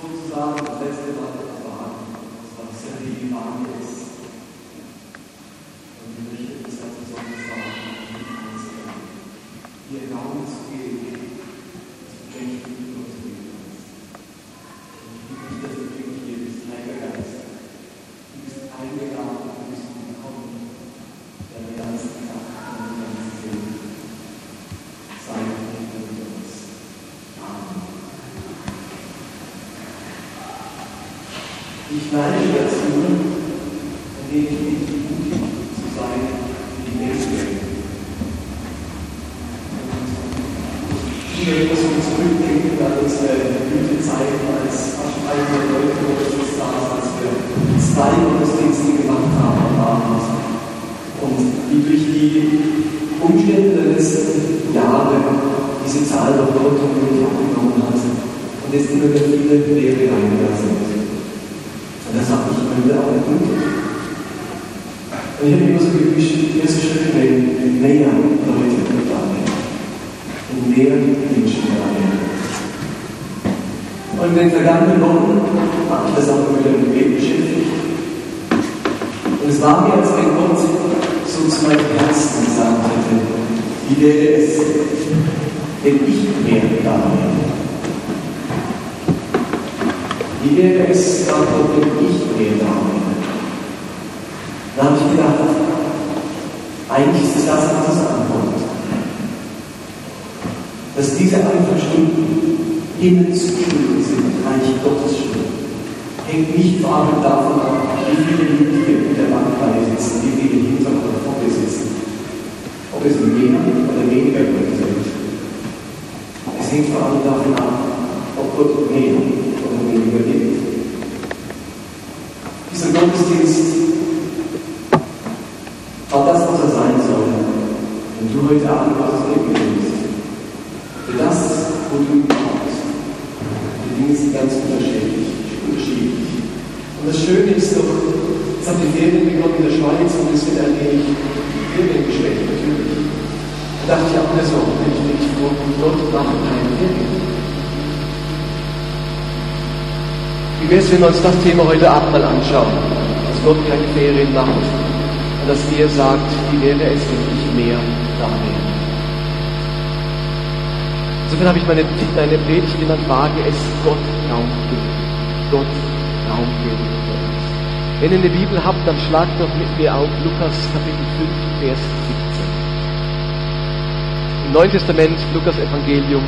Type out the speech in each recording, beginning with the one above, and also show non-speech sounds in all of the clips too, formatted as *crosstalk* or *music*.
sozusagen das letzte Mal erfahren, was Leben an ist. Ich lerne dich dazu, indem ich dich mutig zu sein, wie die Menschen. Viele muss man zurückdenken an unsere Blütezeiten als aschreiche Leute, wo das ist da, als wir zwei Gottesdienste gemacht haben am Abend. Und wie durch die Umstände der letzten Jahre diese Zahl doch kontinuierlich abgenommen hat und es immer wieder viele Lehre reingegangen sind. Und das hat mich immer wieder auch ermutigt. Und ich habe mir immer so gewünscht, die erste Schritte wenn näher Leute mit annehmen. Und mehr Menschen annehmen. Und in den vergangenen Wochen habe ich das auch immer wieder mit Gebet beschäftigt. Und es war mir, als wenn Gott so zu meinem Herzen gesagt hätte, wie wäre es, wenn ich mehr da wäre? Wie wäre es, Gott, wenn ich mehr da wäre? Da habe ich gedacht, eigentlich ist das, was es antwortet. Dass diese einfachen Stunden Himmelsstunden sind, Reich Gottes Stunden. Hängt nicht vor allem davon ab, wie viele Mitglieder in der Bankreihe sitzen, wie viele hinter oder vor sitzen. Ob es mehr oder weniger Leute sind. Es hängt vor allem davon ab, ob Gott mehr oder weniger gibt. Dieser Gottesdienst hat das, was er sein soll. Wenn du heute Abend Gottes Leben willst, für das, wo du ihn brauchst. Die Dinge sind ganz unterschiedlich. unterschiedlich. Und das Schöne ist doch, jetzt haben die Ferien begonnen in der Schweiz und es wird ein wenig Feriengeschwächt natürlich. Da dachte ich auch mir so, wenn ich nicht vor Gott mache keine Ferien. Wie wäre es, wenn wir uns das Thema heute Abend mal anschauen, dass Gott keine Ferien macht und dass er sagt, wie wäre es, ich mehr wäre. Insofern habe ich meine, meine Predigt genannt, wage es, Gott Raum geben. Gott Raum geben. Wenn ihr eine Bibel habt, dann schlagt doch mit mir auf Lukas Kapitel 5, Vers 17. Im Neuen Testament, Lukas Evangelium,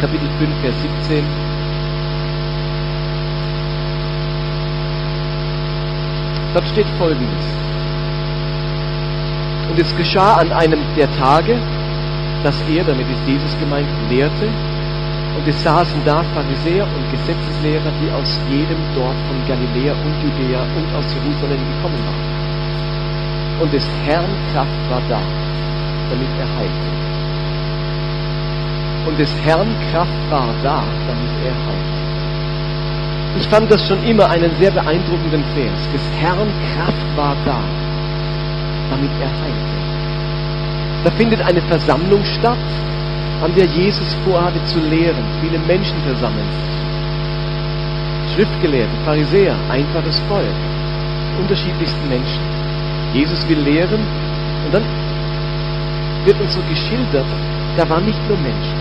Kapitel 5, Vers 17. Dort steht folgendes. Und es geschah an einem der Tage, dass er, damit ist Jesus gemeint, lehrte, und es saßen da Pharisäer und Gesetzeslehrer, die aus jedem Dorf von Galiläa und Judäa und aus Jerusalem gekommen waren. Und des Herrn Kraft war da, damit er heilte. Und des Herrn Kraft war da, damit er heilte. Ich fand das schon immer einen sehr beeindruckenden Vers. Des Herrn Kraft war da, damit er heilte. Da findet eine Versammlung statt, an der Jesus vorhatte zu lehren. Viele Menschen versammeln sich. Schriftgelehrte, Pharisäer, einfaches Volk, unterschiedlichsten Menschen. Jesus will lehren und dann wird uns so geschildert, da war nicht nur Menschen,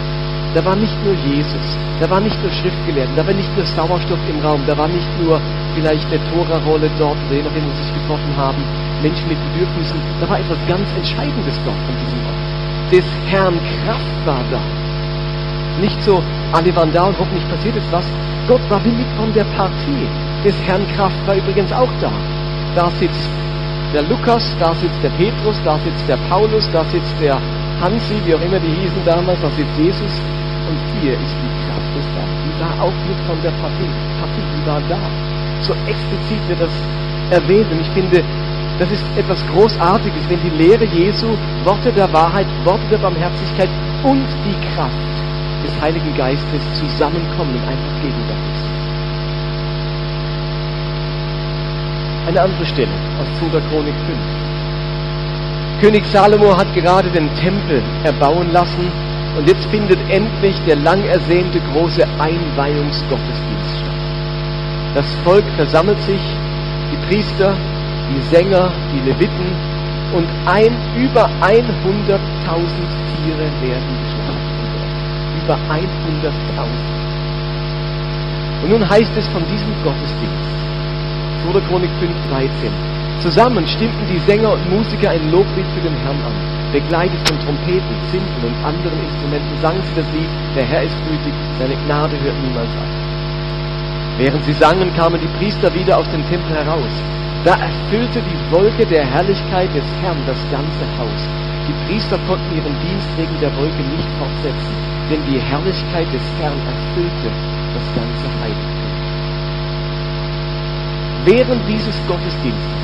da war nicht nur Jesus, da war nicht nur Schriftgelehrten, da war nicht nur Sauerstoff im Raum, da war nicht nur vielleicht eine Tora-Rolle dort, je nachdem, wo sie sich getroffen haben, Menschen mit Bedürfnissen, da war etwas ganz Entscheidendes dort von diesem Ort. Des Herrn Kraft war da. Nicht so, alle waren da und hoffentlich passiert ist was. Gott war willig von der Partie. Des Herrn Kraft war übrigens auch da. Da sitzt der Lukas, da sitzt der Petrus, da sitzt der Paulus, da sitzt der Hansi, wie auch immer die hießen damals, da sitzt Jesus. Und hier ist die Kraft des Herrn. Die war auch mit von der Partie. Partie, die war da. So explizit wird das erwähnt. Und ich finde, das ist etwas Großartiges, wenn die Lehre Jesu, Worte der Wahrheit, Worte der Barmherzigkeit und die Kraft des Heiligen Geistes zusammenkommen und einfach gegenwärtig sind. Eine andere Stelle aus 2. Chronik 5. König Salomo hat gerade den Tempel erbauen lassen Und jetzt findet endlich der lang ersehnte große Einweihungsgottesdienst statt. Das Volk versammelt sich, die Priester, die Sänger, die Leviten und ein, über 100.000 Tiere werden geschlachtet. Über 100.000. Und nun heißt es von diesem Gottesdienst, 2. Chronik 5, 13, zusammen stimmten die Sänger und Musiker ein Loblied für den Herrn an. Begleitet von Trompeten, Zinten und anderen Instrumenten sangen sie das Lied, der Herr ist gütig, seine Gnade hört niemals auf. Während sie sangen, kamen die Priester wieder aus dem Tempel heraus. Da erfüllte die Wolke der Herrlichkeit des Herrn das ganze Haus. Die Priester konnten ihren Dienst wegen der Wolke nicht fortsetzen, denn die Herrlichkeit des Herrn erfüllte das ganze Heiligtum. Während dieses Gottesdienstes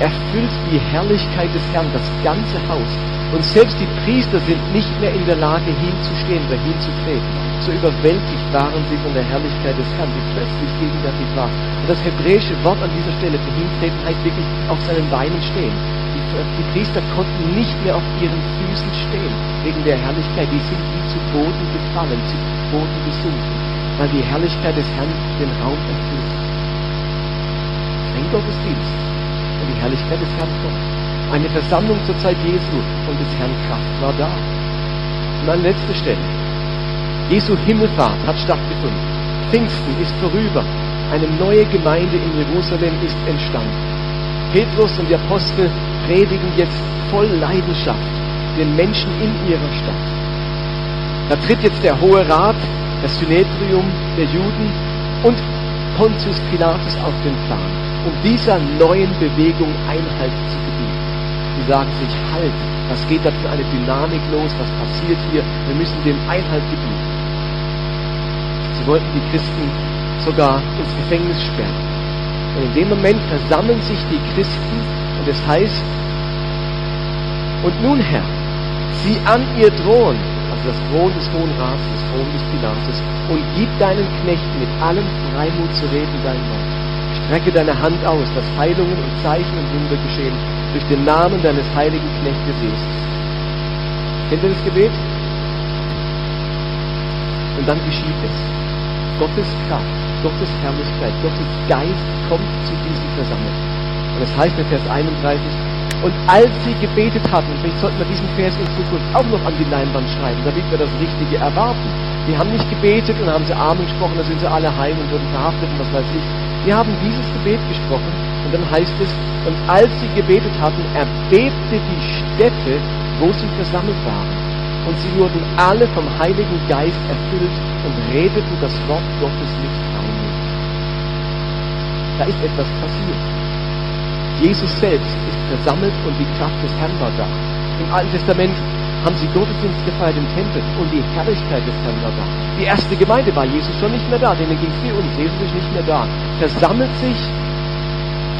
erfüllt die Herrlichkeit des Herrn das ganze Haus. Und selbst die Priester sind nicht mehr in der Lage, hinzustehen oder hinzutreten. So überwältigt waren sie von der Herrlichkeit des Herrn, die plötzlich gegenwärtig war. Und das hebräische Wort an dieser Stelle für hintreten heißt wirklich auf seinen Beinen stehen. Die, die Priester konnten nicht mehr auf ihren Füßen stehen, wegen der Herrlichkeit. Die sind wie zu Boden gefallen, zu Boden gesunken, weil die Herrlichkeit des Herrn den Raum erfüllt. Ein Gottesdienst und die Herrlichkeit des Herrn kommt. Eine Versammlung zur Zeit Jesu und des Herrn Kraft war da. Und an letzter Stelle. Jesu Himmelfahrt hat stattgefunden. Pfingsten ist vorüber. Eine neue Gemeinde in Jerusalem ist entstanden. Petrus und die Apostel predigen jetzt voll Leidenschaft den Menschen in ihrer Stadt. Da tritt jetzt der Hohe Rat, das Synedrium der Juden und Pontius Pilatus auf den Plan, um dieser neuen Bewegung Einhalt zu gebieten. Die sagen sich, halt, was geht da für eine Dynamik los, was passiert hier, wir müssen dem Einhalt gebieten. Sie wollten die Christen sogar ins Gefängnis sperren. Und in dem Moment versammeln sich die Christen und es heißt, und nun Herr, sieh an ihr drohen, also das Thron des Hohen Rats, das Thron des Pilatus, und gib deinen Knechten mit allem Freimut zu reden dein Wort. Strecke deine Hand aus, dass Heilungen und Zeichen und Wunder geschehen durch den Namen deines heiligen Knechtes Jesus. Kennt ihr das Gebet? Und dann geschieht es. Gottes Kraft, Gottes Herrlichkeit, Gottes Geist kommt zu diesen Versammlungen. Und es heißt in Vers 31, und als sie gebetet hatten, vielleicht sollten wir diesen Vers in Zukunft auch noch an die Leinwand schreiben, damit wir das Richtige erwarten. Die haben nicht gebetet und haben sie Amen gesprochen, da sind sie alle heim und wurden verhaftet und was weiß ich. Wir haben dieses Gebet gesprochen und dann heißt es, und als sie gebetet hatten, erbebte die Stätte, wo sie versammelt waren. Und sie wurden alle vom Heiligen Geist erfüllt und redeten das Wort Gottes mit Freimut. Da ist etwas passiert. Jesus selbst ist versammelt und die Kraft des Herrn war da. Im Alten Testament haben sie Gottesdienst gefeiert im Tempel und die Herrlichkeit des Herrn war da. Die erste Gemeinde war Jesus schon nicht mehr da, denen ging es uns. Jesus ist nicht mehr da. Versammelt sich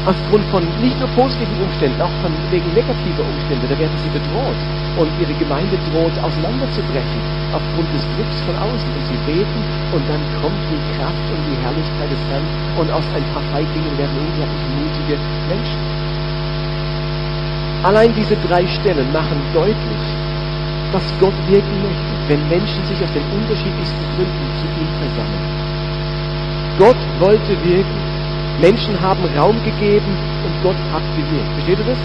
aufgrund von nicht nur positiven Umständen, auch von wegen negativer Umstände. Da werden sie bedroht und ihre Gemeinde droht auseinanderzubrechen aufgrund des Drucks von außen. Und sie beten und dann kommt die Kraft und die Herrlichkeit des Herrn und aus ein paar Feiglingen werden unglaublich mutige Menschen. Allein diese drei Stellen machen deutlich, dass Gott wirken möchte, wenn Menschen sich aus den unterschiedlichsten Gründen zu ihm versammeln. Gott wollte wirken, Menschen haben Raum gegeben und Gott hat gewirkt. Versteht ihr das?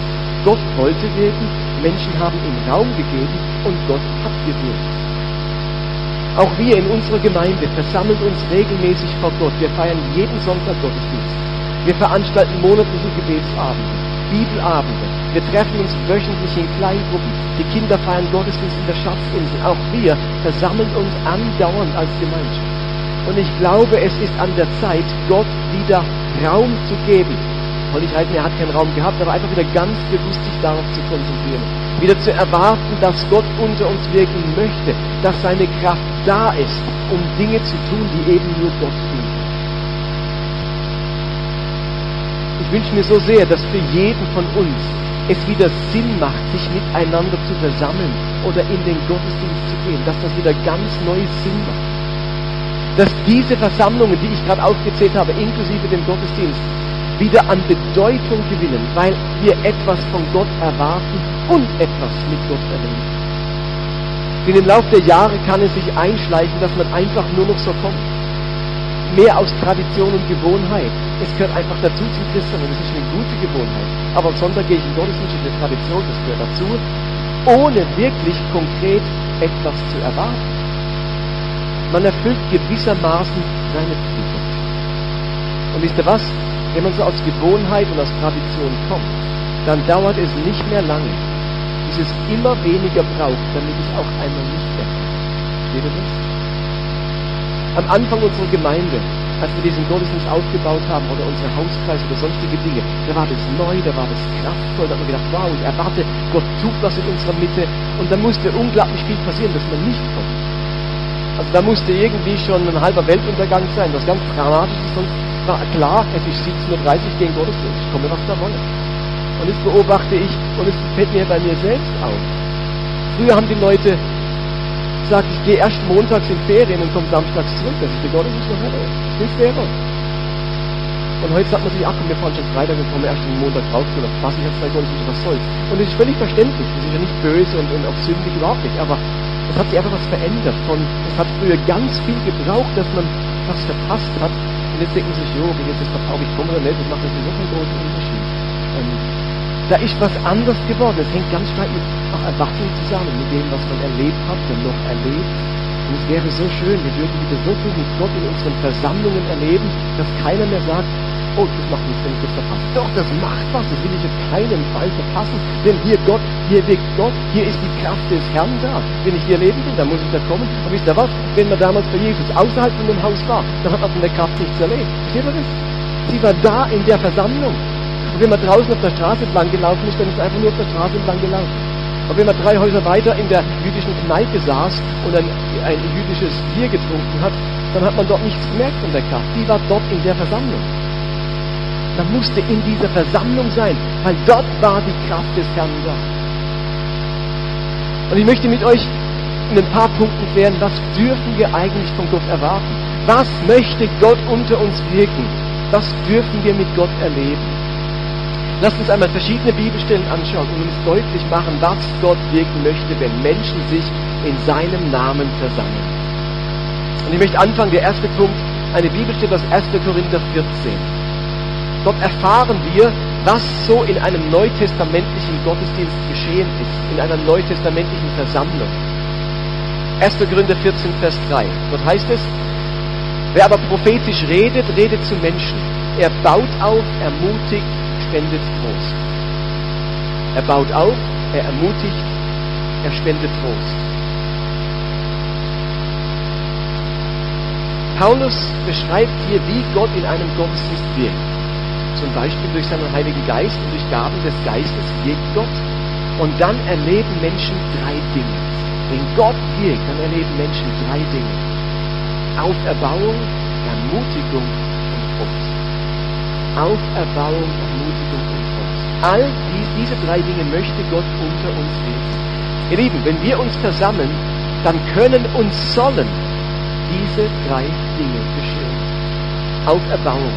Gott wollte wirken, Menschen haben ihm Raum gegeben und Gott hat gewirkt. Auch wir in unserer Gemeinde versammeln uns regelmäßig vor Gott. Wir feiern jeden Sonntag Gottesdienst. Wir veranstalten monatliche Gebetsabende, Bibelabende. Wir treffen uns wöchentlich in Kleingruppen. Die Kinder feiern Gottesdienst in der Schatzinsel. Auch wir versammeln uns andauernd als Gemeinschaft. Und ich glaube, es ist an der Zeit, Gott wieder Raum zu geben. Soll ich halten, er hat keinen Raum gehabt, aber einfach wieder ganz bewusst sich darauf zu konzentrieren. Wieder zu erwarten, dass Gott unter uns wirken möchte, dass seine Kraft da ist, um Dinge zu tun, die eben nur Gott tun. Ich wünsche mir so sehr, dass für jeden von uns es wieder Sinn macht, sich miteinander zu versammeln oder in den Gottesdienst zu gehen, dass das wieder ganz neu Sinn macht. Dass diese Versammlungen, die ich gerade aufgezählt habe, inklusive dem Gottesdienst, wieder an Bedeutung gewinnen, weil wir etwas von Gott erwarten und etwas mit Gott erleben. in dem Lauf der Jahre kann es sich einschleichen, dass man einfach nur noch so kommt. Mehr aus Tradition und Gewohnheit. Es gehört einfach dazu zum Christen und es ist eine gute Gewohnheit. Aber am Sonntag gehe ich in Gottesdienst in der Tradition, das gehört dazu, ohne wirklich konkret etwas zu erwarten. Man erfüllt gewissermaßen seine Pflicht. Und wisst ihr was? Wenn man so aus Gewohnheit und aus Tradition kommt, dann dauert es nicht mehr lange, bis es immer weniger braucht, damit es auch einmal nicht mehr kommt. Seht ihr das? Am Anfang unserer Gemeinde, als wir diesen Gottesdienst aufgebaut haben oder unsere Hauskreise oder sonstige Dinge, da war das neu, da war das kraftvoll, da hat man gedacht, wow, ich erwarte, Gott tut was in unserer Mitte und da musste unglaublich viel passieren, dass man nicht kommt. Also da musste irgendwie schon ein halber Weltuntergang sein, was ganz dramatisch ist, sonst war klar, es ist 17.30 Uhr gegen Gottesdienst, ich komme was da wolle. Und das beobachte ich und es fällt mir bei mir selbst auf. Früher haben die Leute gesagt, ich gehe erst montags in Ferien und komme samstags zurück, dass ich den Gottesdienst noch hatte. Das wäre. Und heute sagt man sich, ach komm, wir fahren schon Freitag, wir kommen erst am Montag raus, oder was, ich jetzt zwei Gottesdienste, was soll's. Und das ist völlig verständlich, das ist ja nicht böse und, und auch sündig, überhaupt nicht, aber es hat sich einfach was verändert. Von, es hat früher ganz viel gebraucht, dass man was verpasst hat. Und jetzt denken sich, jo, ich jetzt das verkaufe, ich komme oder nicht, das macht natürlich noch einen großen Unterschied. Ähm, da ist was anders geworden. Es hängt ganz stark mit auch Erwartungen zusammen, mit dem, was man erlebt hat und noch erlebt. Und es wäre so schön, wir würden so viel mit Gott in unseren Versammlungen erleben, dass keiner mehr sagt, oh, das macht nichts, wenn ich das verpasse. Doch, das macht was, das will ich auf keinen Fall verpassen. Denn hier Gott, hier wirkt Gott, hier ist die Kraft des Herrn da. Wenn ich hier leben will, dann muss ich da kommen. Aber wisst ihr was? Wenn man damals bei Jesus außerhalb von dem Haus war, dann hat man von der Kraft nichts erlebt. Versteht ihr das? Sie war da in der Versammlung. Und wenn man draußen auf der Straße entlang gelaufen ist, dann ist einfach nur auf der Straße entlang gelaufen. Aber wenn man drei Häuser weiter in der jüdischen Kneipe saß und ein, ein jüdisches Bier getrunken hat, dann hat man dort nichts gemerkt von der Kraft. Die war dort in der Versammlung. Man musste in dieser Versammlung sein, weil dort war die Kraft des Herrn da. Und ich möchte mit euch in ein paar Punkten klären, was dürfen wir eigentlich von Gott erwarten? Was möchte Gott unter uns wirken? Was dürfen wir mit Gott erleben? Lasst uns einmal verschiedene Bibelstellen anschauen und uns deutlich machen, was Gott wirken möchte, wenn Menschen sich in seinem Namen versammeln. Und ich möchte anfangen, der erste Punkt, eine Bibelstelle aus 1. Korinther 14. Dort erfahren wir, was so in einem neutestamentlichen Gottesdienst geschehen ist, in einer neutestamentlichen Versammlung. 1. Korinther 14, Vers 3. Dort heißt es, wer aber prophetisch redet, redet zu Menschen. Er baut auf, ermutigt, spendet Trost. Er baut auf, er ermutigt, er spendet Trost. Paulus beschreibt hier, wie Gott in einem Gottesdienst wirkt. Zum Beispiel durch seinen Heiligen Geist und durch Gaben des Geistes wirkt Gott. Und dann erleben Menschen drei Dinge. Wenn Gott wirkt, dann erleben Menschen drei Dinge. Auferbauung, Ermutigung und Trost. Auferbauung, Ermutigung und Trost. All die, diese drei Dinge möchte Gott unter uns wirken. Ihr Lieben, wenn wir uns versammeln, dann können und sollen diese drei Dinge geschehen. Auferbauung.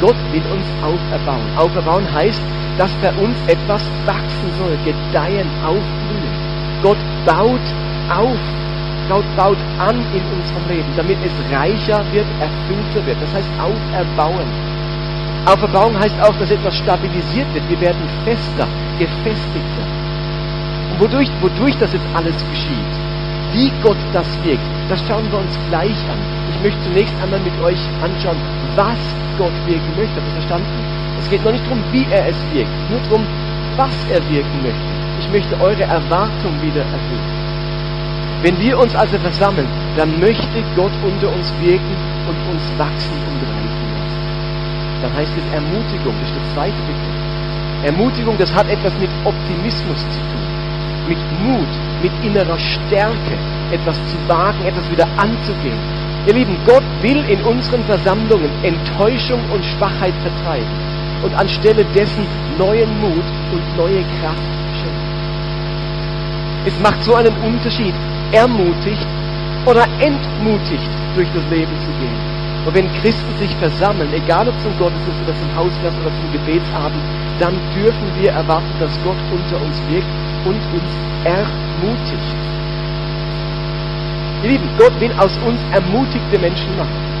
Gott will uns auferbauen. Auferbauen heißt, dass bei uns etwas wachsen soll, gedeihen, aufblühen. Gott baut auf. Gott baut an in unserem Leben, damit es reicher wird, erfüllter wird. Das heißt auferbauen. Auferbauung heißt auch, dass etwas stabilisiert wird. Wir werden fester, gefestigter. Und wodurch, wodurch das jetzt alles geschieht, wie Gott das wirkt, das schauen wir uns gleich an. Ich möchte zunächst einmal mit euch anschauen, was Gott wirken möchte. Habt ihr verstanden? Es geht noch nicht darum, wie er es wirkt, nur darum, was er wirken möchte. Ich möchte eure Erwartung wieder erfüllen. Wenn wir uns also versammeln, dann möchte Gott unter uns wirken und uns wachsen und reifen. Dann heißt es Ermutigung, das ist der zweite Begriff. Ermutigung, das hat etwas mit Optimismus zu tun, mit Mut, mit innerer Stärke, etwas zu wagen, etwas wieder anzugehen. Ihr Lieben, Gott will in unseren Versammlungen Enttäuschung und Schwachheit vertreiben und anstelle dessen neuen Mut und neue Kraft schenken. Es macht so einen Unterschied, ermutigt oder entmutigt durch das Leben zu gehen. Und wenn Christen sich versammeln, egal ob zum Gottesdienst oder zum Hauskreis oder zum Gebetsabend, dann dürfen wir erwarten, dass Gott unter uns wirkt und uns ermutigt. Ihr Lieben, Gott will aus uns ermutigte Menschen machen.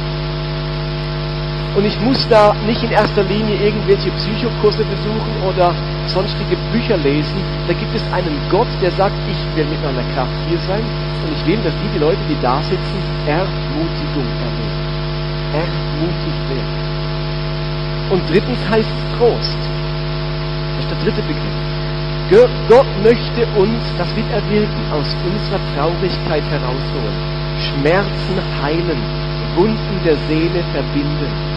Und ich muss da nicht in erster Linie irgendwelche Psychokurse besuchen oder sonstige Bücher lesen. Da gibt es einen Gott, der sagt, ich will mit meiner Kraft hier sein und ich will, dass die, die Leute, die da sitzen, Ermutigung erleben. Ermutigt werden. Und drittens heißt Trost. Das ist der dritte Begriff. Gott möchte uns, das wird er wirken, aus unserer Traurigkeit herausholen, Schmerzen heilen, Wunden der Seele verbinden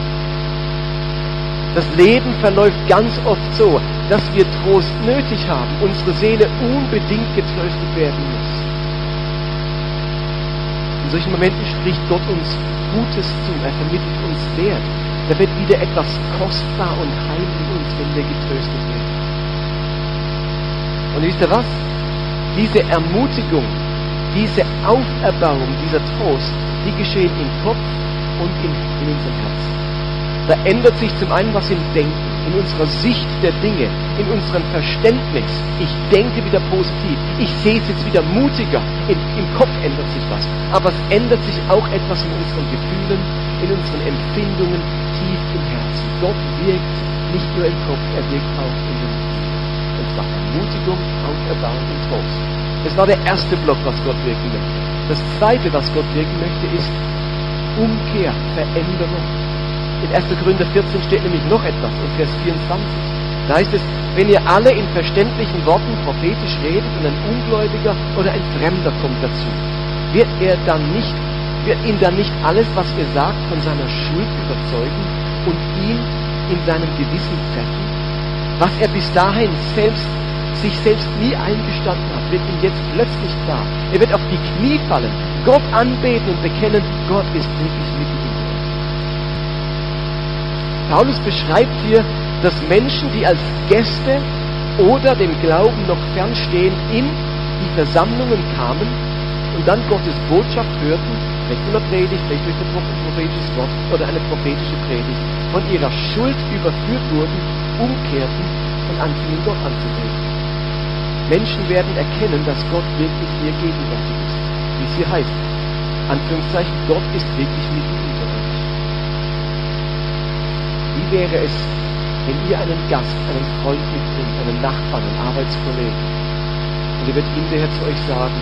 das Leben verläuft ganz oft so, dass wir Trost nötig haben, unsere Seele unbedingt getröstet werden muss. In solchen Momenten spricht Gott uns Gutes zu, er vermittelt uns Wert. Da wird wieder etwas kostbar und heil in uns, wenn wir getröstet werden. Und wisst ihr was? Diese Ermutigung, diese Auferbauung, dieser Trost, die geschehen im Kopf und in, in unserem Herzen. Da ändert sich zum einen was im Denken, in unserer Sicht der Dinge, in unserem Verständnis. Ich denke wieder positiv. Ich sehe es jetzt wieder mutiger. In, Im Kopf ändert sich was. Aber es ändert sich auch etwas in unseren Gefühlen, in unseren Empfindungen, tief im Herzen. Gott wirkt nicht nur im Kopf, er wirkt auch in den Gefühlen. Und zwar Ermutigung, Auferbauung und Trost. Das war der erste Block, was Gott wirken möchte. Das zweite, was Gott wirken möchte, ist Umkehr, Veränderung. In 1. Korinther 14 steht nämlich noch etwas, in Vers 24. Da heißt es, wenn ihr alle in verständlichen Worten prophetisch redet und ein Ungläubiger oder ein Fremder kommt dazu, wird er dann nicht, wird ihn dann nicht alles, was ihr sagt, von seiner Schuld überzeugen und ihn in seinem Gewissen treffen? Was er bis dahin selbst sich selbst nie eingestanden hat, wird ihm jetzt plötzlich klar. Er wird auf die Knie fallen, Gott anbeten und bekennen, Gott ist wirklich mit ihm. Paulus beschreibt hier, dass Menschen, die als Gäste oder dem Glauben noch fernstehen, in die Versammlungen kamen und dann Gottes Botschaft hörten, vielleicht von der Predigt, vielleicht durch ein prophetisches Wort oder eine prophetische Predigt, von ihrer Schuld überführt wurden, umkehrten und anfingen Gott anzubeten. Menschen werden erkennen, dass Gott wirklich hier gegenwärtig ist. Wie es hier heißt. Anführungszeichen, Gott ist wirklich mit ihnen. Wie wäre es, wenn ihr einen Gast, einen Freund mitbringt, einen Nachbarn, einen Arbeitskollegen, und ihr wird hinterher zu euch sagen,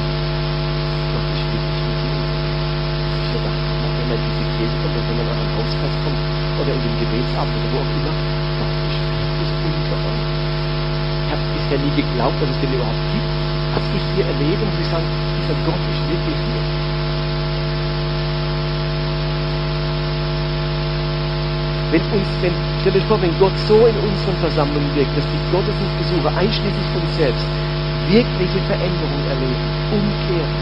Gott ist wirklich mit dir Ich so dachte, wenn man in diese Kirche kommt, oder wenn man an einen Hauskreis kommt, oder in den Gebetsabend, oder wo auch immer, Gott ist wirklich unter euch. Ich habe bisher nie geglaubt, dass es den überhaupt gibt. Als ich hier erlebe, muss ich sagen, dieser Gott ist wirklich hier. Wenn uns, wenn, stell euch vor, wenn Gott so in unseren Versammlungen wirkt, dass die Gottesdienstbesucher einschließlich von selbst wirkliche Veränderungen erleben, umkehren.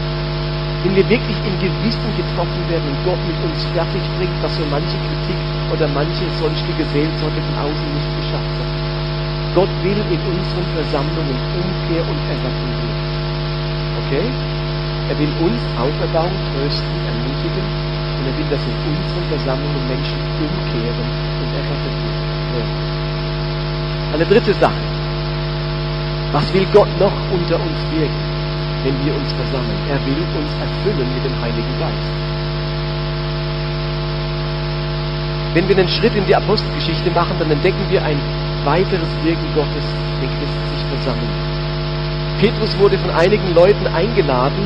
Wenn wir wirklich im Gewissen getroffen werden und Gott mit uns fertig bringt, was so manche Kritik oder manche sonstige Seelsorge von außen nicht geschafft hat. Gott will in unseren Versammlungen Umkehr und Errettung wirken. Okay? Er will uns auferbauen, trösten, ermutigen und er will, dass in unseren Versammlungen Menschen umkehren und errettet werden. Eine dritte Sache. Was will Gott noch unter uns wirken, wenn wir uns versammeln? Er will uns erfüllen mit dem Heiligen Geist. Wenn wir einen Schritt in die Apostelgeschichte machen, dann entdecken wir ein weiteres Wirken Gottes, wenn Christen sich versammeln. Petrus wurde von einigen Leuten eingeladen,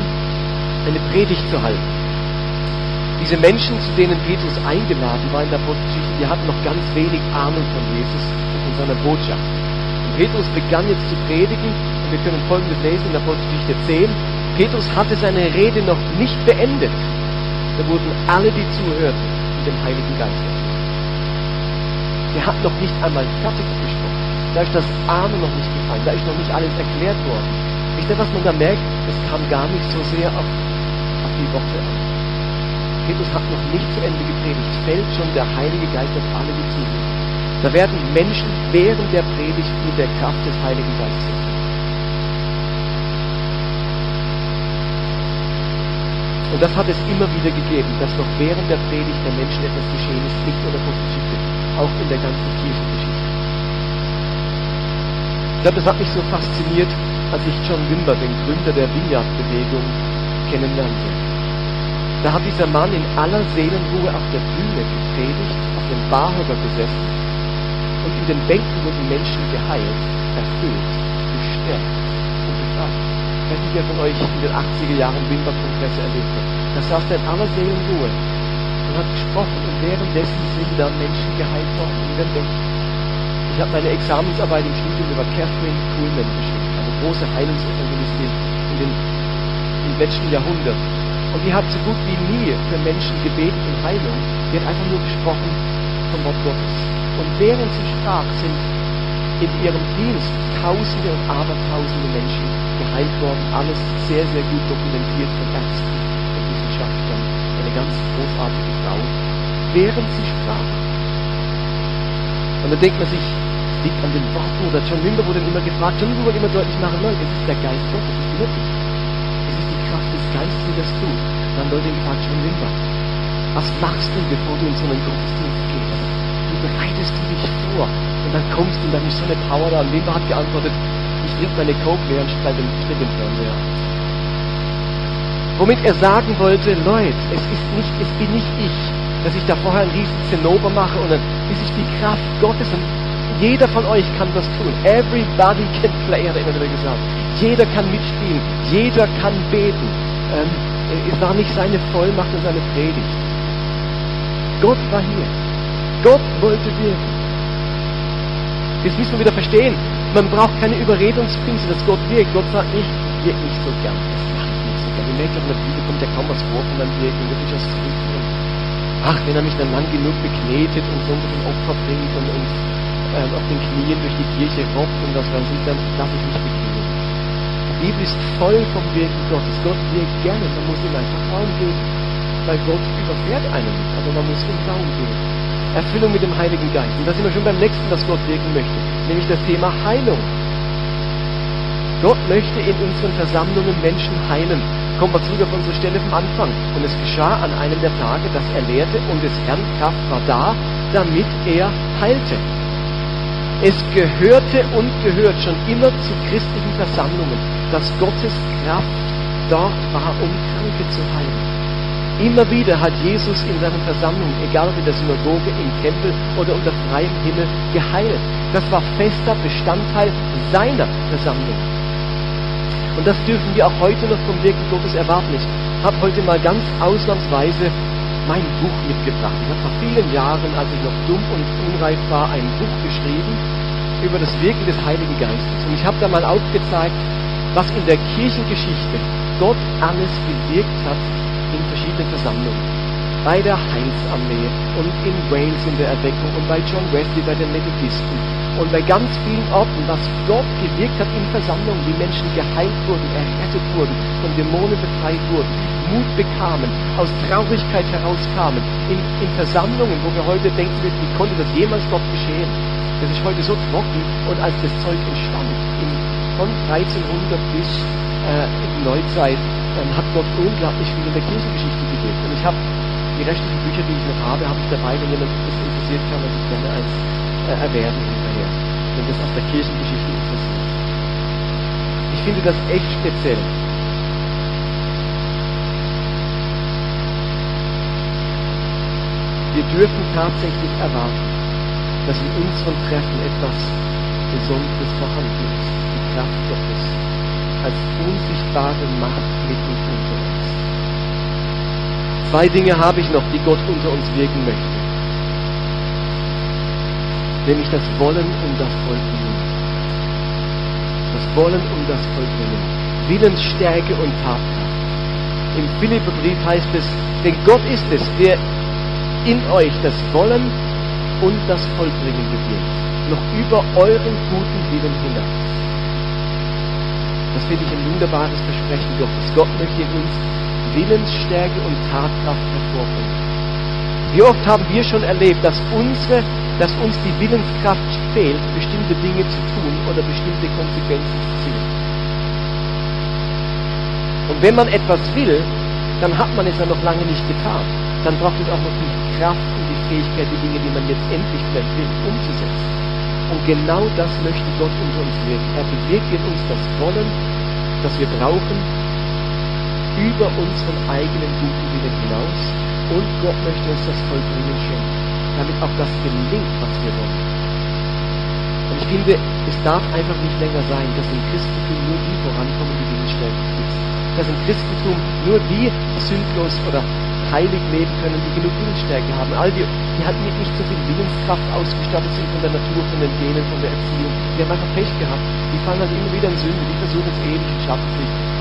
eine Predigt zu halten. Diese Menschen, zu denen Petrus eingeladen war in der Apostelgeschichte, die hatten noch ganz wenig Ahnung von Jesus und von seiner Botschaft. Und Petrus begann jetzt zu predigen und wir können folgendes lesen in der Apostelgeschichte 10. Petrus hatte seine Rede noch nicht beendet. Da wurden alle, die zuhörten, mit dem Heiligen Geist. Der hat noch nicht einmal fertig gesprochen. Da ist das Ahnen noch nicht gefallen. Da ist noch nicht alles erklärt worden. Wisst ihr, was man da merkt? Es kam gar nicht so sehr auf, auf die Worte an. Petrus hat noch nicht zu Ende gepredigt, fällt schon der Heilige Geist auf alle, die zuhören. Da werden Menschen während der Predigt mit der Kraft des Heiligen Geistes Und das hat es immer wieder gegeben, dass noch während der Predigt der Menschen etwas geschehen ist, nicht nur in der Apostelgeschichte, auch in der ganzen Kirchengeschichte. Ich glaube, das hat mich so fasziniert, als ich John Wimber, den Gründer der Vineyard-Bewegung, kennenlernte. Da hat dieser Mann in aller Seelenruhe auf der Bühne gepredigt, auf dem Barhocker gesessen und in den Bänken wurden Menschen geheilt, erfüllt, gestärkt und befreit. Ich weiß von euch in den 80er Jahren Wimper-Kongresse erlebt hat. Da saß er in aller Seelenruhe und hat gesprochen und währenddessen sind da Menschen geheilt worden in den Bänken. Ich habe meine Examensarbeit im Studium über Catherine Kuhlman geschrieben, eine große Heilungsevangelistin in den, im letzten Jahrhundert. Und die hat so gut wie nie für Menschen gebetet und Heilung. Die hat einfach nur gesprochen vom Wort Gottes. Und während sie sprach, sind in ihrem Dienst Tausende und Abertausende Menschen geheilt worden. Alles sehr, sehr gut dokumentiert von Ärzten und Wissenschaftlern. Eine ganz großartige Frau. Während sie sprach. Und dann denkt man sich, liegt an den Worten oder John Wimber wurde immer gefragt, John Wimber wurde immer deutlich machen, nein, es ist der Geist Gottes, es ist wirklich. Ist die Kraft des Geistes, die das tut. Dann Leute gefragt, John Wimber, was machst du, bevor du in so einen Gottesdienst gehst? Wie bereitest du dich vor? Und dann kommst du und dann ist so eine Power da. Und Wimber hat geantwortet, ich trinke meine Coke leer und stell den Fernseher. Womit er sagen wollte, Leute, es ist nicht, es bin nicht ich, dass ich da vorher einen riesen Zinnober mache und dann ist es die Kraft Gottes und jeder von euch kann das tun. Everybody can play, hat er immer wieder gesagt. Jeder kann mitspielen, jeder kann beten. Ähm, es war nicht seine Vollmacht und seine Predigt. Gott war hier. Gott wollte wirken. Jetzt müssen wir wieder verstehen, man braucht keine Überredungskünste, dass Gott wirkt. Gott sagt nicht, wirkt nicht so gern. Das mache ich nicht so gern. Ihr merkt in der Bibel kommt ja kaum was vor von meinem Wirken. Wirklich zurückführen. Ach, wenn er mich dann lang genug beknetet und so ein Opfer bringt und, und ähm, auf den Knien durch die Kirche robbt und das weiß ich, dann darf ich mich beknien. Die Bibel ist voll vom Wirken Gottes. Gott wirkt gerne, man muss ihm einfach Raum geben. Weil Gott überfährt einen nicht, aber man muss ihm Raum geben. Erfüllung mit dem Heiligen Geist. Und da sind wir schon beim nächsten, was Gott wirken möchte, nämlich das Thema Heilung. Gott möchte in unseren Versammlungen Menschen heilen. Kommen wir zurück auf unsere Stelle vom Anfang. Und es geschah an einem der Tage, dass er lehrte und des Herrn Kraft war da, damit er heilte. Es gehörte und gehört schon immer zu christlichen Versammlungen, dass Gottes Kraft dort war, um Kranke zu heilen. Immer wieder hat Jesus in seinen Versammlungen, egal ob in der Synagoge, im Tempel oder unter freiem Himmel, geheilt. Das war fester Bestandteil seiner Versammlung. Und das dürfen wir auch heute noch vom Wirken Gottes erwarten. Ich habe heute mal ganz ausnahmsweise mein Buch mitgebracht. Ich habe vor vielen Jahren, als ich noch dumm und unreif war, ein Buch geschrieben über das Wirken des Heiligen Geistes. Und ich habe da mal aufgezeigt, was in der Kirchengeschichte Gott alles gewirkt hat in verschiedenen Versammlungen. Bei der Heilsarmee und in Wales in der Erweckung und bei John Wesley bei den Methodisten und bei ganz vielen Orten, was Gott gewirkt hat in Versammlungen, wie Menschen geheilt wurden, errettet wurden, von Dämonen befreit wurden, Mut bekamen, aus Traurigkeit herauskamen, in, in Versammlungen, wo wir heute denken, wie konnte das jemals dort geschehen? Das ist heute so trocken und als das Zeug entstand, in, von 1300 bis äh, in Neuzeit, dann hat Gott unglaublich viel in der Kirchengeschichte gewirkt. Und ich habe die restlichen Bücher, die ich noch habe, habe ich dabei, wenn jemand das interessiert, kann man sich gerne eins äh, erwerben hinterher, wenn das aus der Kirchengeschichte interessiert. Ich finde das echt speziell. Wir dürfen tatsächlich erwarten, dass in unseren Treffen etwas Besonderes vorhanden ist. Die Kraft Gottes als unsichtbare Macht mitten unter uns. Zwei Dinge habe ich noch, die Gott unter uns wirken möchte. Nämlich das Wollen und das Vollbringen. Das Wollen und das Vollbringen. Willensstärke und Tatkraft. Im Philipperbrief heißt es, denn Gott ist es, der in euch das Wollen und das Vollbringen bewirkt. Noch über euren guten Willen hinaus. Das finde ich ein wunderbares Versprechen Gottes. Gott möchte in uns Willensstärke und Tatkraft hervorbringen. Wie oft haben wir schon erlebt, dass, unsere, dass uns die Willenskraft fehlt, bestimmte Dinge zu tun oder bestimmte Konsequenzen zu ziehen. Und wenn man etwas will, dann hat man es ja noch lange nicht getan. Dann braucht es auch noch die Kraft und die Fähigkeit, die Dinge, die man jetzt endlich vielleicht will, umzusetzen. Und genau das möchte Gott unter uns wirken. Er bewirkt in uns das Wollen, das wir brauchen, über unseren eigenen guten Willen hinaus und Gott möchte uns das Vollbringen schenken, damit auch das gelingt, was wir wollen. Und ich finde, es darf einfach nicht länger sein, dass im Christentum nur die vorankommen, die willensstärke sind. Dass im Christentum nur die sündlos oder heilig leben können, die genug Willensstärke haben. All die, die halt nicht so viel Willenskraft ausgestattet sind von der Natur, von den Genen, von der Erziehung, die haben einfach Pech gehabt. Die fallen halt immer wieder in Sünde, die versuchen es ewig und schaffen es nicht.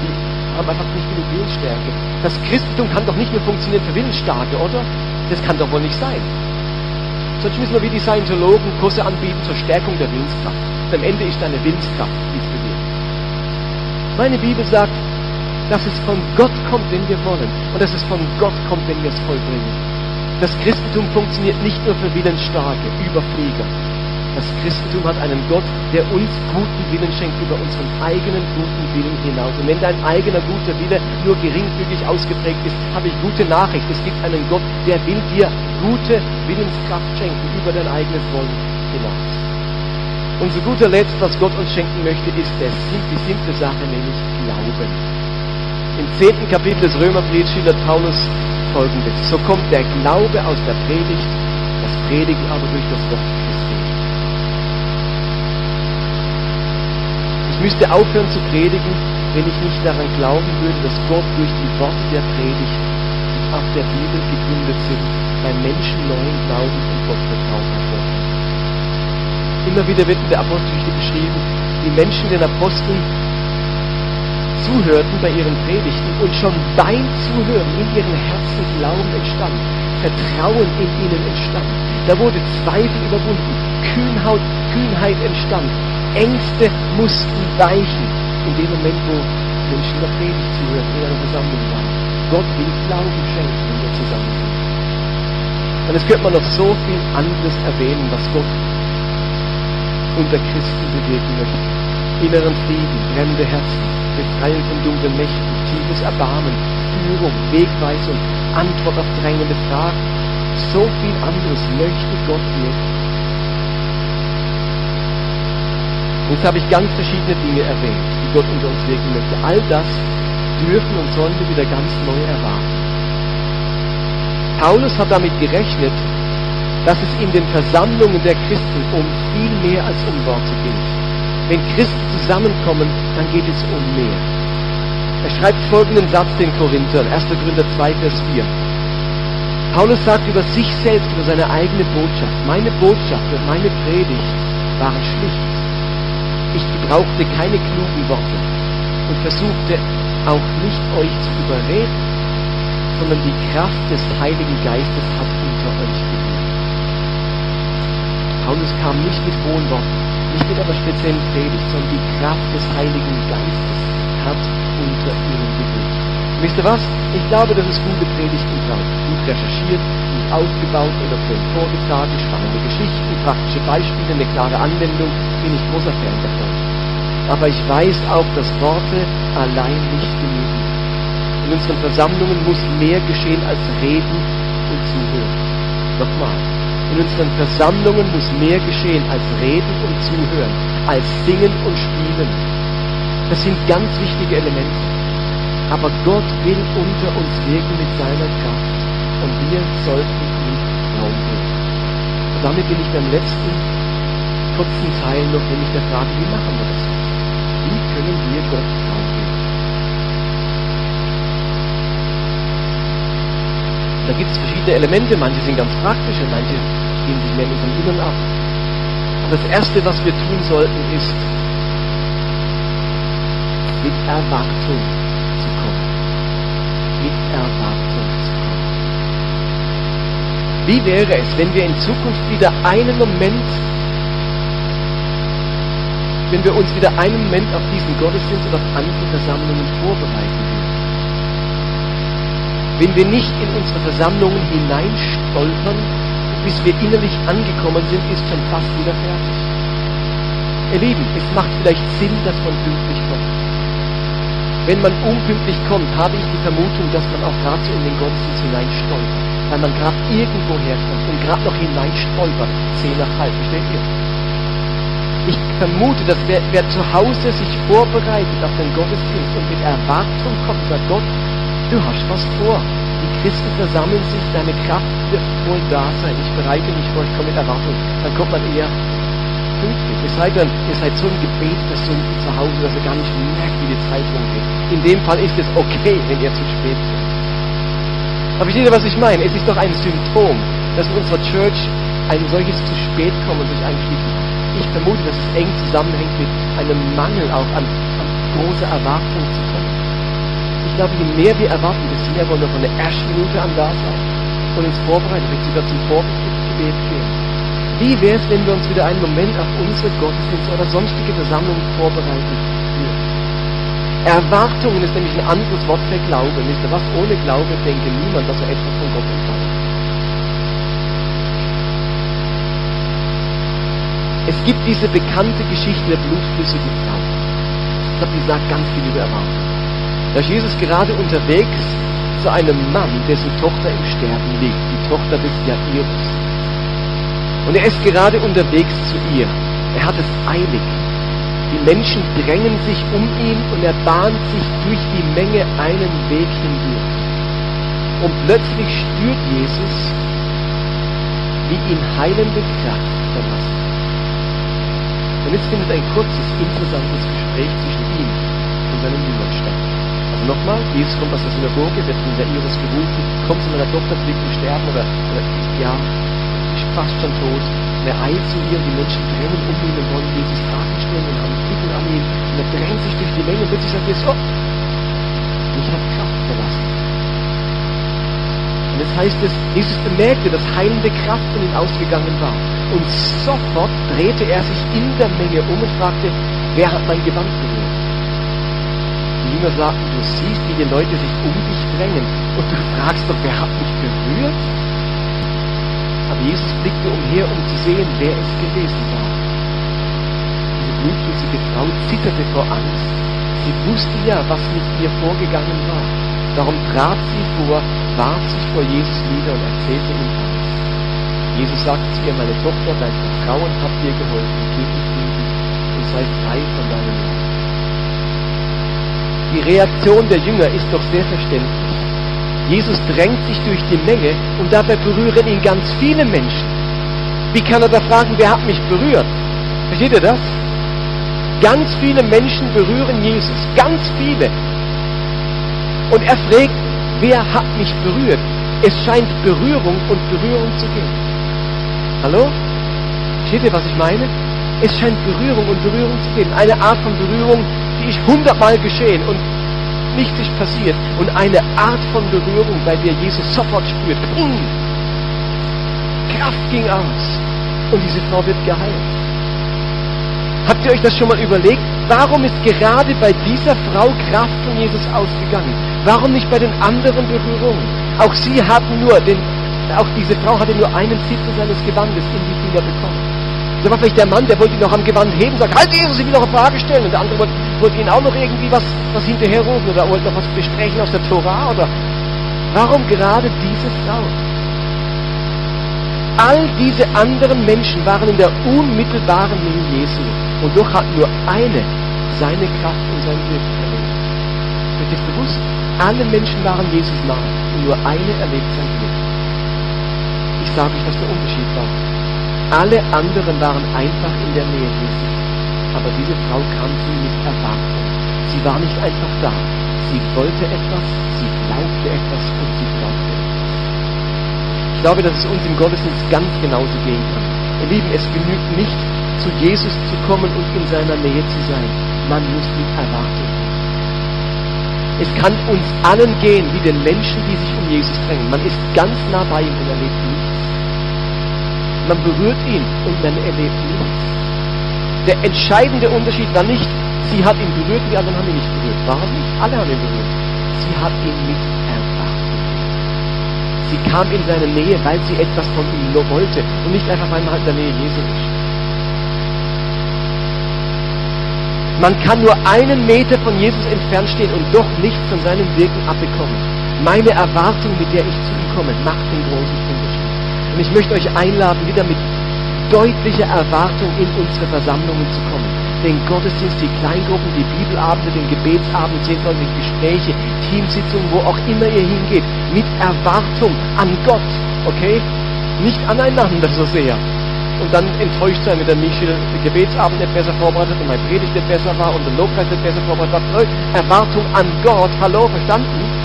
Haben einfach nicht genug Willensstärke. Das Christentum kann doch nicht nur funktionieren für Willensstarke, oder? Das kann doch wohl nicht sein. Sonst müssen wir wie die Scientologen Kurse anbieten zur Stärkung der Willenskraft. Und am Ende ist eine Willenskraft, bewirkt. Meine Bibel sagt, dass es von Gott kommt, wenn wir wollen. Und dass es von Gott kommt, wenn wir es vollbringen. Das Christentum funktioniert nicht nur für Willensstarke, Überflieger. Das Christentum hat einen Gott, der uns guten Willen schenkt über unseren eigenen guten Willen hinaus. Und wenn dein eigener guter Wille nur geringfügig ausgeprägt ist, habe ich gute Nachricht. Es gibt einen Gott, der will dir gute Willenskraft schenken über dein eigenes Wollen hinaus. Und zu guter Letzt, was Gott uns schenken möchte, ist es, die simple Sache, nämlich Glauben. Im zehnten Kapitel des Römerbriefs schildert Paulus folgendes. So kommt der Glaube aus der Predigt, das Predigen aber durch das Wort Christi. Ich müsste aufhören zu predigen, wenn ich nicht daran glauben würde, dass Gott durch die Worte der Predigt, die auf der Bibel gegründet sind, bei Menschen neuen Glauben und Gottvertrauen hervorbringt. Immer wieder wird in der Apostelgeschichte beschrieben, die Menschen den Aposteln zuhörten bei ihren Predigten und schon beim Zuhören in ihren Herzen Glauben entstand, Vertrauen in ihnen entstand. Da wurde Zweifel überwunden, Kühnheit entstand, Ängste mussten weichen in dem Moment, wo Menschen der Predigt zuhören, in einer Versammlung waren. Gott will Glauben schenken, wenn wir zusammen sind. Und es könnte man noch so viel anderes erwähnen, was Gott unter Christen bewegen möchte. Inneren Frieden, brennende Herzen, Befreiung von dunklen Mächten, tiefes Erbarmen, Führung, Wegweisung, Antwort auf drängende Fragen. So viel anderes möchte Gott wirken. Jetzt habe ich ganz verschiedene Dinge erwähnt, die Gott unter uns wirken möchte. All das dürfen und sollen wir wieder ganz neu erwarten. Paulus hat damit gerechnet, dass es in den Versammlungen der Christen um viel mehr als um Worte geht. Wenn Christen zusammenkommen, dann geht es um mehr. Er schreibt folgenden Satz den Korinthern, 1. Korinther 2, Vers 4. Paulus sagt über sich selbst, über seine eigene Botschaft, meine Botschaft und meine Predigt waren schlicht. Ich gebrauchte keine klugen Worte und versuchte auch nicht euch zu überreden, sondern die Kraft des Heiligen Geistes hat unter euch gewirkt. Paulus kam nicht mit hohen Worten, nicht mit einer speziellen Predigt, sondern die Kraft des Heiligen Geistes hat unter ihnen gewirkt. Wisst ihr was? Ich glaube, dass es gute Predigten braucht. Gut recherchiert, gut aufgebaut, eloquent vorgetragen, spannende Geschichten, praktische Beispiele, eine klare Anwendung, bin ich großer Fan davon. Aber ich weiß auch, dass Worte allein nicht genügen. In unseren Versammlungen muss mehr geschehen als reden und zuhören. Nochmal. In unseren Versammlungen muss mehr geschehen als reden und zuhören, als singen und spielen. Das sind ganz wichtige Elemente. Aber Gott will unter uns wirken mit seiner Kraft. Und wir sollten ihm Raum geben. Und damit bin ich beim letzten kurzen Teil noch, nämlich der Frage, wie machen wir das? Wie können wir Gott Raum geben? Da gibt es verschiedene Elemente, manche sind ganz praktisch und manche spielen sich mehr in unserem Innern ab. Aber das Erste, was wir tun sollten, ist, mit Erwartung zu kommen. Mit Erwartung zu kommen. Wie wäre es, wenn wir in Zukunft wieder einen Moment, wenn wir uns wieder einen Moment auf diesen Gottesdienst oder auf andere Versammlungen vorbereiten würden? Wenn wir nicht in unsere Versammlungen hineinstolpern, bis wir innerlich angekommen sind, ist schon fast wieder fertig. Ihr Lieben, es macht vielleicht Sinn, dass man pünktlich kommt. Wenn man unpünktlich kommt, habe ich die Vermutung, dass man auch gerade so in den Gottesdienst hineinstolpert, weil man gerade irgendwo herkommt und gerade noch hineinstolpert, zehn nach halb, versteht ihr? Ich vermute, dass wer, wer zu Hause sich vorbereitet auf den Gottesdienst und mit Erwartung kommt, sagt Gott, Du hast was vor. Die Christen versammeln sich, deine Kraft wird wohl da sein. Ich bereite mich vor, ich komme mit Erwartung. Dann kommt man eher pünktlich. Ihr seid dann, ihr seid so ein Gebet versunken zu Hause, dass ihr gar nicht merkt, wie die Zeit rumgeht. In dem Fall ist es okay, wenn ihr zu spät kommt. Aber versteht ihr, was ich meine? Es ist doch ein Symptom, dass in unserer Church ein solches zu spät kommen sich einschlichen hat. Ich vermute, dass es eng zusammenhängt mit einem Mangel auch an, an großer Erwartung zu kommen. Ich glaube, je mehr wir erwarten, desto mehr wollen wir von der ersten Minute an da sein und uns vorbereiten, vielleicht sogar zum Vorbildgebet gehen. Wie wäre es, wenn wir uns wieder einen Moment auf unsere Gottesdienste oder sonstige Versammlungen vorbereiten? Erwartungen ist nämlich ein anderes Wort für Glaube. Wisst ihr was? Ohne Glaube denke niemand, dass er etwas von Gott empfangen. Es gibt diese bekannte Geschichte der blutflüssigen Frau. Ich glaube, die sagt ganz viel über Erwartung. Da ist Jesus gerade unterwegs zu einem Mann, dessen Tochter im Sterben liegt, die Tochter des Jairus. Und er ist gerade unterwegs zu ihr. Er hat es eilig. Die Menschen drängen sich um ihn und er bahnt sich durch die Menge einen Weg hindurch. Und plötzlich spürt Jesus, wie ihn heilende Kraft verlassen. Und jetzt findet ein kurzes, interessantes Gespräch zwischen ihm und seinem Jüngern statt. Also nochmal, Jesus kommt aus der Synagoge, wird von der Iris gerufen, kommt zu meiner Tochter, liegt im Sterben oder, oder ja, fast schon tot. Er eilt zu ihr die Menschen drängen um ihn und wollen Jesus Fragen stellen und haben Bitten an ihn. Und er drängt sich durch die Menge und plötzlich sagt Jesus, oh, mich hat Kraft verlassen. Und das heißt es, Jesus bemerkte, dass heilende Kraft von ihm ausgegangen war. Und sofort drehte er sich in der Menge um und fragte, wer hat mein Gewand berührt? Die Jünger sagten, du siehst, wie die Leute sich um dich drängen. Und du fragst doch, wer hat mich berührt? Jesus blickte umher, um zu sehen, wer es gewesen war. Diese blutflüssige Frau zitterte vor Angst. Sie wusste ja, was mit ihr vorgegangen war. Darum trat sie vor, warf sich vor Jesus nieder und erzählte ihm alles. Jesus sagte zu ihr, meine Tochter, dein Vertrauen hat dir geholfen, geh in Frieden und sei frei von deinem Leid. Die Reaktion der Jünger ist doch sehr verständlich. Jesus drängt sich durch die Menge und dabei berühren ihn ganz viele Menschen. Wie kann er da fragen, wer hat mich berührt? Versteht ihr das? Ganz viele Menschen berühren Jesus, ganz viele. Und er fragt, wer hat mich berührt? Es scheint Berührung und Berührung zu geben. Hallo? Versteht ihr, was ich meine? Es scheint Berührung und Berührung zu geben. Eine Art von Berührung, die ist hundertmal geschehen und nichts ist passiert. Und eine Art von Berührung, bei der Jesus sofort spürt, ping, Kraft ging aus und diese Frau wird geheilt. Habt ihr euch das schon mal überlegt? Warum ist gerade bei dieser Frau Kraft von Jesus ausgegangen? Warum nicht bei den anderen Berührungen? Auch sie hatten nur den, auch diese Frau hatte nur einen Zipfel seines Gewandes in die Finger bekommen. Da war vielleicht der Mann, der wollte ihn noch am Gewand heben, sagt, halt Jesus, ich will noch eine Frage stellen. Und der andere wollte, wollte ihn auch noch irgendwie was, was hinterherrufen oder wollte noch was besprechen aus der Tora oder warum gerade diese Frau? All diese anderen Menschen waren in der unmittelbaren Nähe Jesu und doch hat nur eine seine Kraft und sein Wirken erlebt. Wird das bewusst? Alle Menschen waren Jesus nahe und nur eine erlebt sein Wirken. Ich sage euch, was der Unterschied war. Alle anderen waren einfach in der Nähe. Aber diese Frau kam zu ihm mit Erwartung. Sie war nicht einfach da. Sie wollte etwas, sie glaubte etwas und sie etwas. Ich glaube, dass es uns im Gottesdienst ganz genauso gehen kann. Ihr Lieben, es genügt nicht, zu Jesus zu kommen und in seiner Nähe zu sein. Man muss mit Erwartung. Es kann uns allen gehen wie den Menschen, die sich um Jesus drängen. Man ist ganz nah bei ihm und erlebt nichts. Man berührt ihn und man erlebt nichts. Der entscheidende Unterschied war nicht, sie hat ihn berührt, die anderen haben ihn nicht berührt. Warum nicht? Alle haben ihn berührt. Sie hat ihn mit erwartet. Sie kam in seine Nähe, weil sie etwas von ihm nur wollte und nicht einfach, weil man halt in der Nähe Jesu ist. Man kann nur einen Meter von Jesus entfernt stehen und doch nichts von seinem Wirken abbekommen. Meine Erwartung, mit der ich zu ihm komme, macht den großen Unterschied. Und ich möchte euch einladen, wieder mit deutlicher Erwartung in unsere Versammlungen zu kommen. den Gottesdienst, die Kleingruppen, die Bibelabende, den Gebetsabend, seelsorgliche Gespräche, Teamsitzungen, wo auch immer ihr hingeht, mit Erwartung an Gott, okay? Nicht aneinander so sehr. Und dann enttäuscht sein, wenn der Michel den Gebetsabend nicht besser vorbereitet und mein Predigt nicht besser war und der Lobpreis nicht besser vorbereitet war. Erwartung an Gott, hallo, verstanden?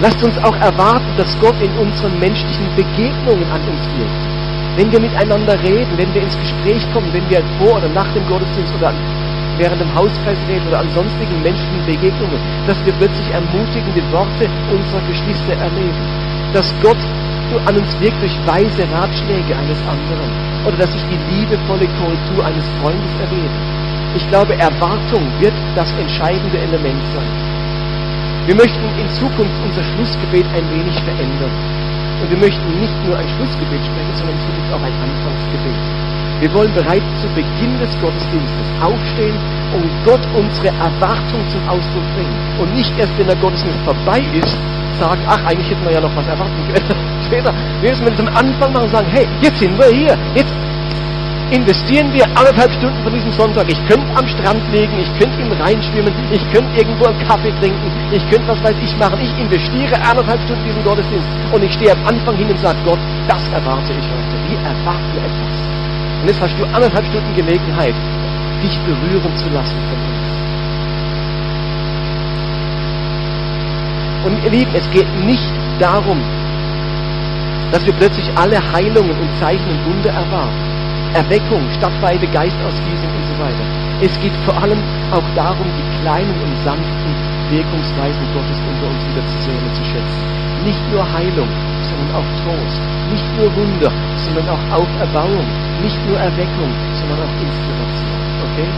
Lasst uns auch erwarten, dass Gott in unseren menschlichen Begegnungen an uns wirkt. Wenn wir miteinander reden, wenn wir ins Gespräch kommen, wenn wir vor oder nach dem Gottesdienst oder während dem Hauskreis reden oder an sonstigen menschlichen Begegnungen, dass wir plötzlich ermutigende Worte unserer Geschwister erleben. Dass Gott an uns wirkt durch weise Ratschläge eines anderen oder dass ich die liebevolle Korrektur eines Freundes erlebe. Ich glaube, Erwartung wird das entscheidende Element sein. Wir möchten in Zukunft unser Schlussgebet ein wenig verändern. Und wir möchten nicht nur ein Schlussgebet sprechen, sondern in Zukunft auch ein Anfangsgebet. Wir wollen bereits zu Beginn des Gottesdienstes aufstehen und Gott unsere Erwartung zum Ausdruck bringen. Und nicht erst, wenn der Gottesdienst vorbei ist, sagen, ach, eigentlich hätten wir ja noch was erwarten können. *laughs* Später, wir müssen zum Anfang machen und sagen, hey, jetzt sind wir hier, jetzt investieren wir anderthalb Stunden von diesem Sonntag. Ich könnte am Strand liegen, ich könnte im Rhein schwimmen, ich könnte irgendwo einen Kaffee trinken, ich könnte was weiß ich machen. Ich investiere anderthalb Stunden in diesen Gottesdienst und ich stehe am Anfang hin und sage, Gott, das erwarte ich heute. Wir erwarten etwas. Und jetzt hast du anderthalb Stunden Gelegenheit, dich berühren zu lassen von uns. Und ihr Lieben, es geht nicht darum, dass wir plötzlich alle Heilungen und Zeichen und Wunder erwarten. Erweckung, stadtweite Geistausgießung und so weiter. Es geht vor allem auch darum, die kleinen und sanften Wirkungsweisen Gottes unter uns wieder zu sehen und zu schätzen. Nicht nur Heilung, sondern auch Trost. Nicht nur Wunder, sondern auch Auferbauung. Nicht nur Erweckung, sondern auch Inspiration. Okay?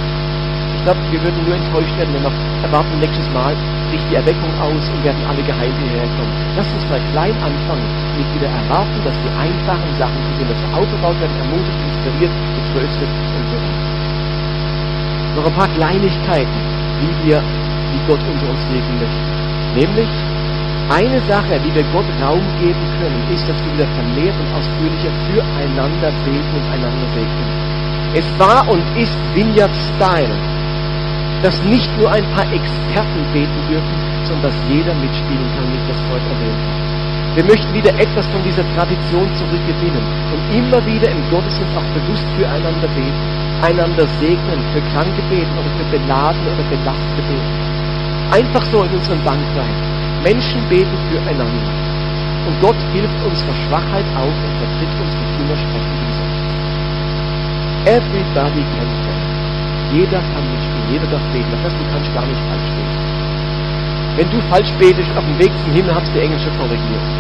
Ich glaube, wir würden nur enttäuscht werden, wenn wir erwarten, nächstes Mal bricht die Erweckung aus und werden alle geheilt hierher kommen. Lass uns mal klein anfangen, mit wieder erwarten, dass die einfachen Sachen, zu denen wir aufgebaut werden, ermutigt, inspiriert, getröstet und so weiter. Noch ein paar Kleinigkeiten, wie wir, wie Gott unter uns leben möchte. Nämlich, eine Sache, wie wir Gott Raum geben können, ist, dass wir wieder vermehrt und ausführlicher füreinander beten und einander segnen. Es war und ist Vineyard Style, dass nicht nur ein paar Experten beten dürfen, sondern dass jeder mitspielen kann, wie ich das vorhin erwähnt habe. Wir möchten wieder etwas von dieser Tradition zurückgewinnen und immer wieder im Gottesdienst auch bewusst füreinander beten, einander segnen, für Kranke beten oder für Beladene oder Belastete beten. Einfach so in unseren Bankreihen. Menschen beten füreinander. Und Gott hilft unserer Schwachheit auf und vertritt unsere Fühlersprechen dieser. Everybody can pray. Jeder kann mitspielen, jeder darf beten. Das heißt, du kannst gar nicht falsch beten. Wenn du falsch betest, auf dem Weg zum Himmel hast du Engel schon korrigiert.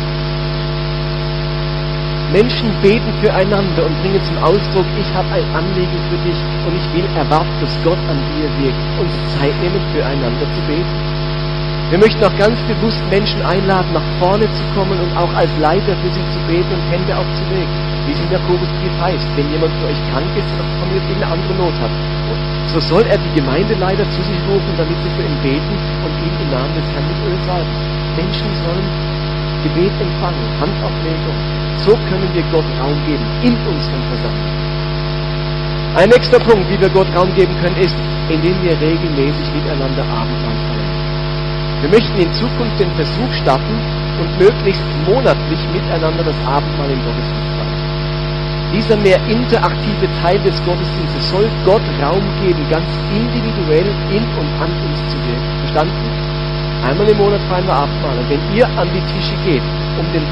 Menschen beten füreinander und bringen zum Ausdruck, ich habe ein Anliegen für dich und ich will erwarten, dass Gott an dir wirkt. Uns Zeit nehmen, füreinander zu beten. Wir möchten auch ganz bewusst Menschen einladen, nach vorne zu kommen und auch als Leiter für sie zu beten und Hände aufzulegen. Wie es in Jakobusbrief heißt, wenn jemand für euch krank ist oder von mir irgendeine andere Not hat, so soll er die Gemeindeleiter zu sich rufen, damit sie für ihn beten und ihn im Namen des Herrn mit Öl salben. Menschen sollen Gebet empfangen, Handauflegung. So können wir Gott Raum geben in unseren Versammlungen. Ein nächster Punkt, wie wir Gott Raum geben können, ist, indem wir regelmäßig miteinander Abendmahl feiern. Wir möchten in Zukunft den Versuch starten und möglichst monatlich miteinander das Abendmahl im Gottesdienst feiern. Dieser mehr interaktive Teil des Gottesdienstes soll Gott Raum geben, ganz individuell in und an uns zu wirken. Verstanden? Einmal im Monat feiern wir Abendmahl. Und wenn ihr an die Tische geht, um den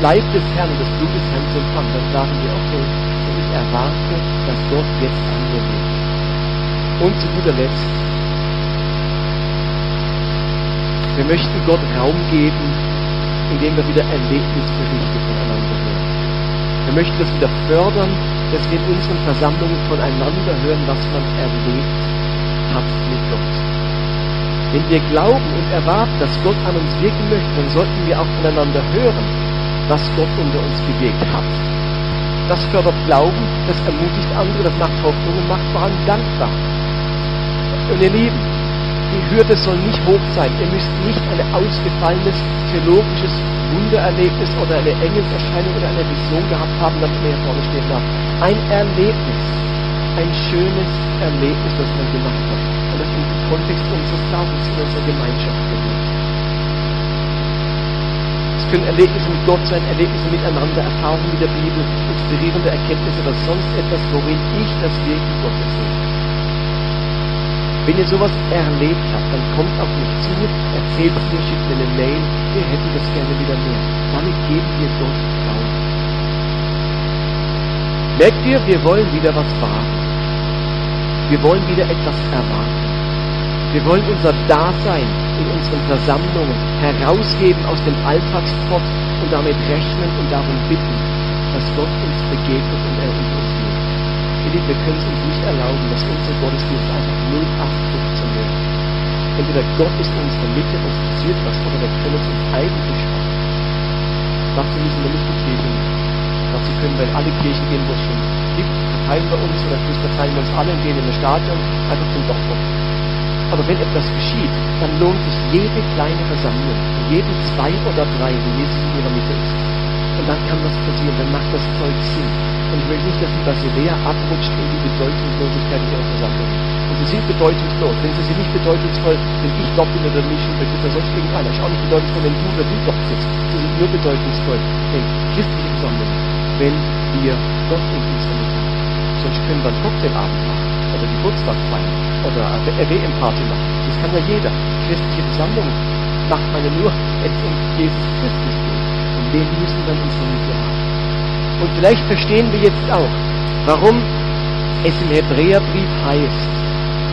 Leib des Herrn und das Blut des Herrn zu empfangen, dann sagen wir, okay, und ich erwarte, dass Gott jetzt an mir wirkt. Und zu guter Letzt, wir möchten Gott Raum geben, indem wir wieder Erlebnisberichte voneinander hören. Wir möchten das wieder fördern, dass wir in unseren Versammlungen voneinander hören, was man erlebt hat mit Gott. Wenn wir glauben und erwarten, dass Gott an uns wirken möchte, dann sollten wir auch voneinander hören, was Gott unter uns gewirkt hat. Das fördert Glauben, das ermutigt andere, das macht Hoffnung und macht vor allem dankbar. Und ihr Lieben, die Hürde soll nicht hoch sein. Ihr müsst nicht ein ausgefallenes theologisches Wundererlebnis oder eine Engelserscheinung oder eine Vision gehabt haben, damit man hier vorne stehen darf. Ein Erlebnis, ein schönes Erlebnis, das man gemacht hat und das im Kontext unseres Glaubens in unserer Gemeinschaft gehört. Es können Erlebnisse mit Gott sein, Erlebnisse miteinander, Erfahrungen mit der Bibel, inspirierende Erkenntnisse oder sonst etwas, worin ich das Wirken Gottes sehe. Wenn ihr sowas erlebt habt, dann kommt auf mich zu, erzählt mir, schickt mir eine Mail, wir hätten das gerne wieder mehr. Damit geben wir Gott Raum. Merkt ihr, wir wollen wieder was wagen. Wir wollen wieder etwas erwarten. Wir wollen unser Dasein in unseren Versammlungen herausgeben aus dem Alltagstrott und damit rechnen und darum bitten, dass Gott uns begegnet und er uns Lieben, wir können es uns nicht erlauben, dass unsere Gottesdienste einfach 0815 werden. Entweder Gott ist in unserer Mitte und passiert was, oder wir können es uns eigentlich sparen. Dazu müssen wir nicht die Kirche machen. Dazu können wir in alle Kirchen gehen, wo es schon gibt, verteilen wir uns, oder verteilen wir uns alle und gehen in ein Stadion, einfach zum Doktor. Aber wenn etwas geschieht, dann lohnt sich jede kleine Versammlung, jede zwei oder drei, wo Jesus in ihrer Mitte ist. Und dann kann was passieren, dann macht das Zeug Sinn. Und ich will nicht, dass die Basilea abrutscht in die Bedeutungslosigkeit ihrer Versammlung. Und sie sind bedeutungslos. Wenn sie sind nicht bedeutungsvoll, wenn ich dort bin oder nicht, oder ist da sonst irgendeiner. Ist auch nicht bedeutungsvoll, wenn du oder du dort sitzt. Sie sind nur bedeutungsvoll in christlichen Versammlungen, wenn wir Gott in unserer Mitte haben. Sonst können wir einen Cocktailabend machen oder Geburtstag feiern oder eine RWM-Party machen. Das kann ja jeder. Christliche Versammlung macht man ja nur, wenn es um Jesus Christus geht. Und den müssen wir in Mitte haben. Und vielleicht verstehen wir jetzt auch, warum es im Hebräerbrief heißt,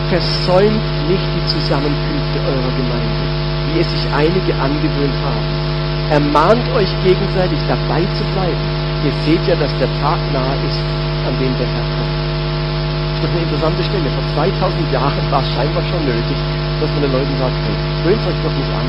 versäumt nicht die Zusammenkünfte eurer Gemeinde, wie es sich einige angewöhnt haben. Ermahnt euch gegenseitig dabei zu bleiben. Ihr seht ja, dass der Tag nahe ist, an dem der Herr kommt. Das eine interessante Stelle. Vor 2000 Jahren war es scheinbar schon nötig, dass man den Leuten sagt, hey, gewöhnt euch doch nicht an,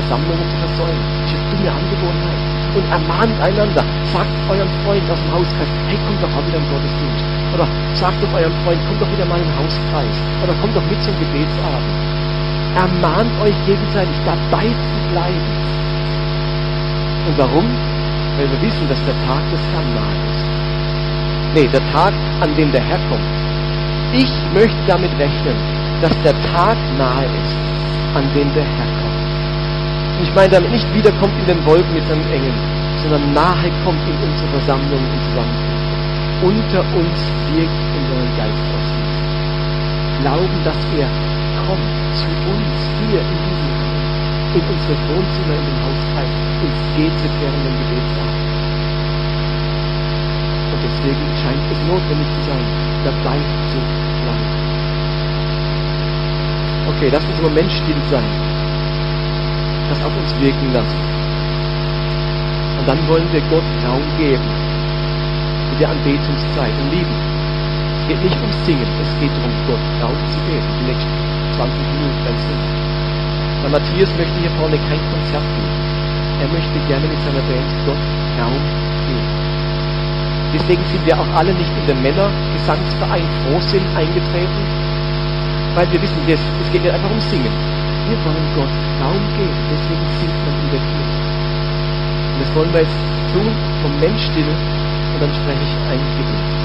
Versammlungen zu versäumen. Das ist eine Angewohnheit. Und ermahnt einander. Sagt eurem Freund aus dem Hauskreis, hey, kommt doch mal wieder im Gottesdienst. Oder sagt doch eurem Freund, kommt doch wieder mal im Hauskreis. Oder kommt doch mit zum Gebetsabend. Ermahnt euch gegenseitig, dabei zu bleiben. Und warum? Weil wir wissen, dass der Tag des Herrn nahe ist. Nee, der Tag, an dem der Herr kommt. Ich möchte damit rechnen, dass der Tag nahe ist, an dem der Herr kommt. Und ich meine damit nicht wiederkommt in den Wolken mit seinen Engeln, sondern nahe kommt in unsere Versammlungen und Zusammenkünfte. Unter uns wirkt in seinen Geist aus. Glauben, dass er kommt zu uns hier in diesem Raum, in unsere Wohnzimmer, in den Hauskreis, ins GZ während dem Gebetsabend. Und deswegen scheint es notwendig zu sein, dabei zu bleiben. Okay, lass uns im Moment sein das auf uns wirken lassen. Und dann wollen wir Gott Raum geben in der Anbetungszeit und lieben. Es geht nicht ums Singen, es geht darum, Gott Raum zu geben, die nächsten 20 Minuten, es sind. Der Matthias möchte hier vorne kein Konzert geben. Er möchte gerne mit seiner Band Gott Raum geben. Deswegen sind wir auch alle nicht in den Männergesangsverein Frohsinn eingetreten, weil wir wissen, es geht nicht einfach ums Singen. Wir wollen Gott Raum geben, deswegen singt man in der Kirche. Und das wollen wir jetzt tun, Moment still, und dann spreche ich ein Gebet.